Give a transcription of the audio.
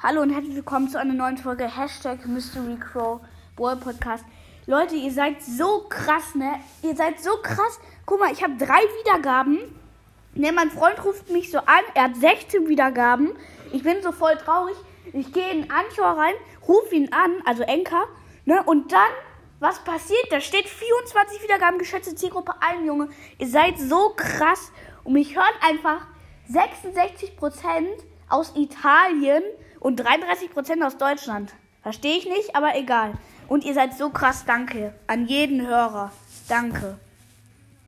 Hallo und herzlich willkommen zu einer neuen Folge Hashtag Mystery Crow World Podcast. Leute, ihr seid so krass, ne? Ihr seid so krass. Guck mal, ich habe drei Wiedergaben. Ne, mein Freund ruft mich so an. Er hat 16 Wiedergaben. Ich bin so voll traurig. Ich gehe in Anchor rein, rufe ihn an, also Enker, ne? Und dann, was passiert? Da steht 24 Wiedergaben, geschätzte Zielgruppe ein, Junge. Ihr seid so krass. Und mich hören einfach 66% aus Italien und 33% aus Deutschland. Verstehe ich nicht, aber egal. Und ihr seid so krass, danke. An jeden Hörer. Danke.